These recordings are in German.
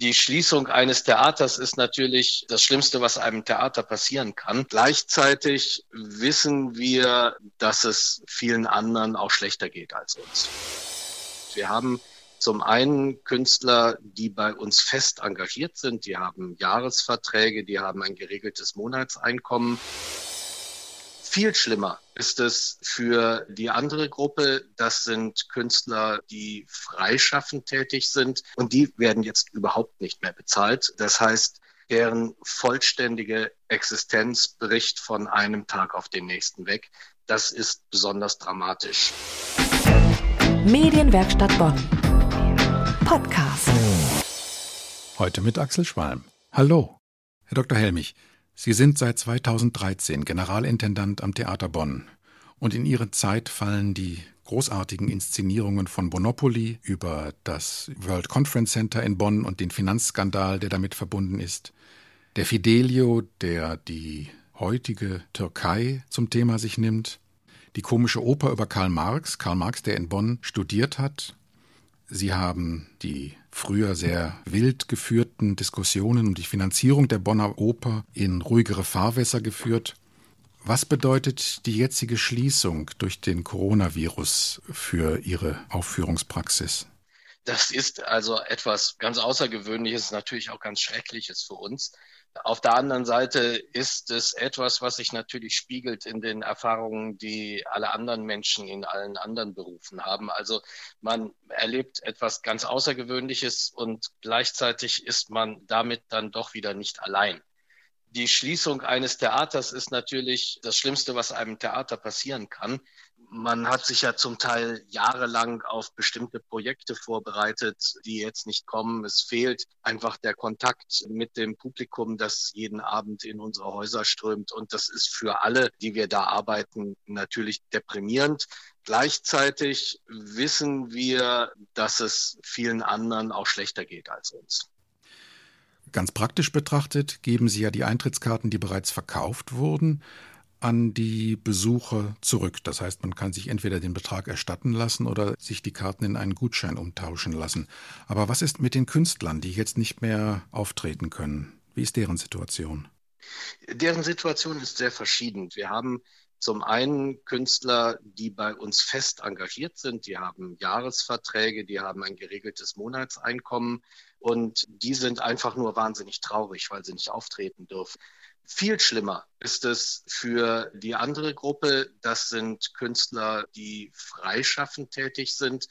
Die Schließung eines Theaters ist natürlich das Schlimmste, was einem Theater passieren kann. Gleichzeitig wissen wir, dass es vielen anderen auch schlechter geht als uns. Wir haben zum einen Künstler, die bei uns fest engagiert sind, die haben Jahresverträge, die haben ein geregeltes Monatseinkommen. Viel schlimmer ist es für die andere Gruppe. Das sind Künstler, die freischaffend tätig sind und die werden jetzt überhaupt nicht mehr bezahlt. Das heißt, deren vollständige Existenz bricht von einem Tag auf den nächsten weg. Das ist besonders dramatisch. Medienwerkstatt Bonn. Podcast. Heute mit Axel Schwalm. Hallo. Herr Dr. Helmich, Sie sind seit 2013 Generalintendant am Theater Bonn. Und in Ihre Zeit fallen die großartigen Inszenierungen von Monopoly über das World Conference Center in Bonn und den Finanzskandal, der damit verbunden ist, der Fidelio, der die heutige Türkei zum Thema sich nimmt, die komische Oper über Karl Marx, Karl Marx, der in Bonn studiert hat. Sie haben die früher sehr wild geführten Diskussionen um die Finanzierung der Bonner Oper in ruhigere Fahrwässer geführt. Was bedeutet die jetzige Schließung durch den Coronavirus für Ihre Aufführungspraxis? Das ist also etwas ganz Außergewöhnliches, natürlich auch ganz Schreckliches für uns. Auf der anderen Seite ist es etwas, was sich natürlich spiegelt in den Erfahrungen, die alle anderen Menschen in allen anderen Berufen haben. Also man erlebt etwas ganz Außergewöhnliches und gleichzeitig ist man damit dann doch wieder nicht allein. Die Schließung eines Theaters ist natürlich das Schlimmste, was einem Theater passieren kann man hat sich ja zum Teil jahrelang auf bestimmte Projekte vorbereitet, die jetzt nicht kommen. Es fehlt einfach der Kontakt mit dem Publikum, das jeden Abend in unsere Häuser strömt. Und das ist für alle, die wir da arbeiten, natürlich deprimierend. Gleichzeitig wissen wir, dass es vielen anderen auch schlechter geht als uns. Ganz praktisch betrachtet geben Sie ja die Eintrittskarten, die bereits verkauft wurden, an die Besucher zurück. Das heißt, man kann sich entweder den Betrag erstatten lassen oder sich die Karten in einen Gutschein umtauschen lassen. Aber was ist mit den Künstlern, die jetzt nicht mehr auftreten können? Wie ist deren Situation? Deren Situation ist sehr verschieden. Wir haben zum einen Künstler, die bei uns fest engagiert sind, die haben Jahresverträge, die haben ein geregeltes Monatseinkommen und die sind einfach nur wahnsinnig traurig, weil sie nicht auftreten dürfen. Viel schlimmer ist es für die andere Gruppe. Das sind Künstler, die freischaffend tätig sind,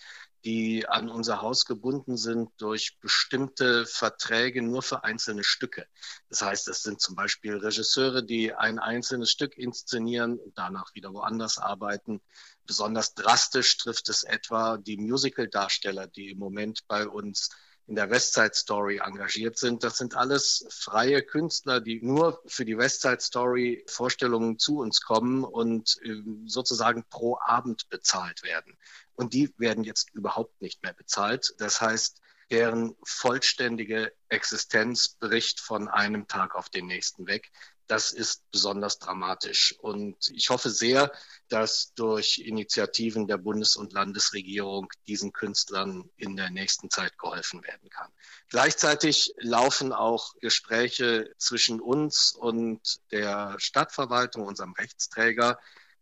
die an unser Haus gebunden sind durch bestimmte Verträge nur für einzelne Stücke. Das heißt, es sind zum Beispiel Regisseure, die ein einzelnes Stück inszenieren und danach wieder woanders arbeiten. Besonders drastisch trifft es etwa die Musical-Darsteller, die im Moment bei uns in der Westside Story engagiert sind. Das sind alles freie Künstler, die nur für die Westside Story Vorstellungen zu uns kommen und ähm, sozusagen pro Abend bezahlt werden. Und die werden jetzt überhaupt nicht mehr bezahlt. Das heißt, deren vollständige Existenz bricht von einem Tag auf den nächsten weg. Das ist besonders dramatisch. Und ich hoffe sehr, dass durch Initiativen der Bundes- und Landesregierung diesen Künstlern in der nächsten Zeit geholfen werden kann. Gleichzeitig laufen auch Gespräche zwischen uns und der Stadtverwaltung, unserem Rechtsträger,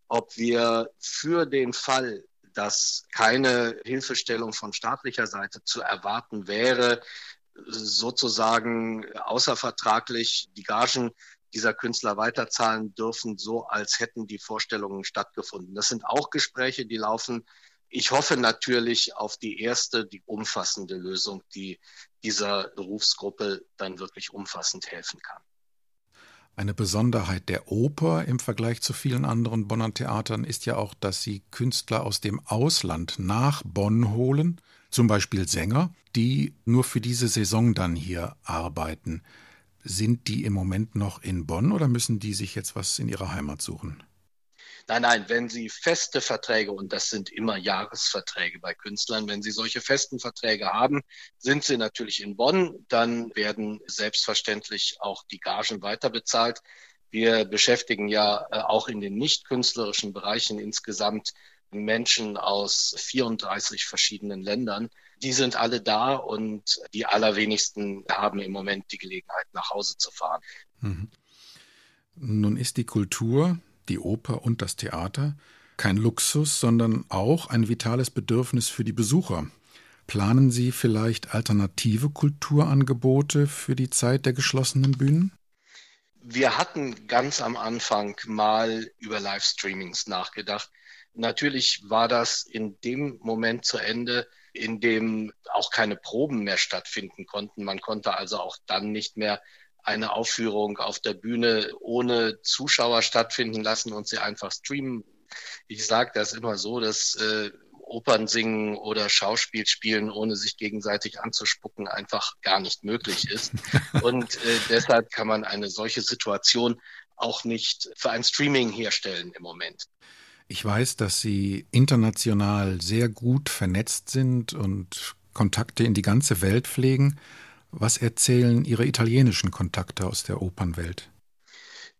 ob wir für den Fall, dass keine Hilfestellung von staatlicher Seite zu erwarten wäre, sozusagen außervertraglich die Gagen dieser Künstler weiterzahlen dürfen, so als hätten die Vorstellungen stattgefunden. Das sind auch Gespräche, die laufen. Ich hoffe natürlich auf die erste, die umfassende Lösung, die dieser Berufsgruppe dann wirklich umfassend helfen kann. Eine Besonderheit der Oper im Vergleich zu vielen anderen Bonner Theatern ist ja auch, dass sie Künstler aus dem Ausland nach Bonn holen, zum Beispiel Sänger, die nur für diese Saison dann hier arbeiten. Sind die im Moment noch in Bonn oder müssen die sich jetzt was in ihrer Heimat suchen? Nein, nein, wenn Sie feste Verträge, und das sind immer Jahresverträge bei Künstlern, wenn Sie solche festen Verträge haben, sind Sie natürlich in Bonn, dann werden selbstverständlich auch die Gagen weiterbezahlt. Wir beschäftigen ja äh, auch in den nicht künstlerischen Bereichen insgesamt Menschen aus 34 verschiedenen Ländern. Die sind alle da und die allerwenigsten haben im Moment die Gelegenheit, nach Hause zu fahren. Mhm. Nun ist die Kultur, die Oper und das Theater kein Luxus, sondern auch ein vitales Bedürfnis für die Besucher. Planen Sie vielleicht alternative Kulturangebote für die Zeit der geschlossenen Bühnen? Wir hatten ganz am Anfang mal über Livestreamings nachgedacht. Natürlich war das in dem Moment zu Ende, in dem auch keine Proben mehr stattfinden konnten. Man konnte also auch dann nicht mehr eine Aufführung auf der Bühne ohne Zuschauer stattfinden lassen und sie einfach streamen. Ich sage das immer so, dass äh, Opern singen oder Schauspiel spielen, ohne sich gegenseitig anzuspucken, einfach gar nicht möglich ist. Und äh, deshalb kann man eine solche Situation auch nicht für ein Streaming herstellen im Moment. Ich weiß, dass Sie international sehr gut vernetzt sind und Kontakte in die ganze Welt pflegen. Was erzählen Ihre italienischen Kontakte aus der Opernwelt?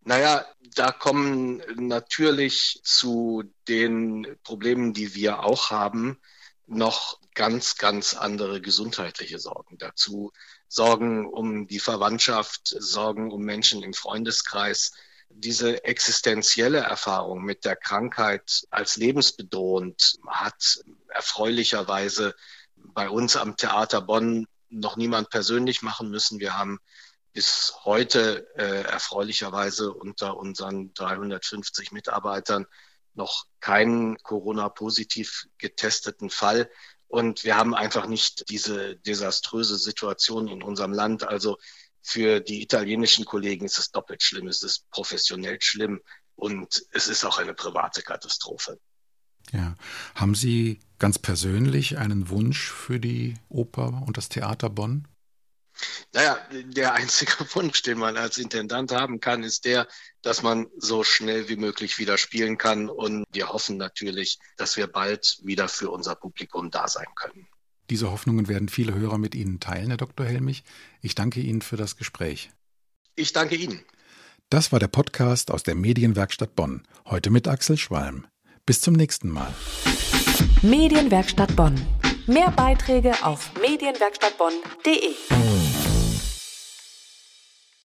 Naja, da kommen natürlich zu den Problemen, die wir auch haben, noch ganz, ganz andere gesundheitliche Sorgen dazu. Sorgen um die Verwandtschaft, Sorgen um Menschen im Freundeskreis. Diese existenzielle Erfahrung mit der Krankheit als lebensbedrohend hat erfreulicherweise bei uns am Theater Bonn noch niemand persönlich machen müssen. Wir haben bis heute äh, erfreulicherweise unter unseren 350 Mitarbeitern noch keinen Corona-positiv getesteten Fall. Und wir haben einfach nicht diese desaströse Situation in unserem Land. Also für die italienischen Kollegen ist es doppelt schlimm, es ist professionell schlimm und es ist auch eine private Katastrophe. Ja. Haben Sie ganz persönlich einen Wunsch für die Oper und das Theater Bonn? Naja, der einzige Wunsch, den man als Intendant haben kann, ist der, dass man so schnell wie möglich wieder spielen kann. Und wir hoffen natürlich, dass wir bald wieder für unser Publikum da sein können. Diese Hoffnungen werden viele Hörer mit Ihnen teilen, Herr Dr. Helmich. Ich danke Ihnen für das Gespräch. Ich danke Ihnen. Das war der Podcast aus der Medienwerkstatt Bonn. Heute mit Axel Schwalm. Bis zum nächsten Mal. Medienwerkstatt Bonn. Mehr Beiträge auf medienwerkstattbonn.de.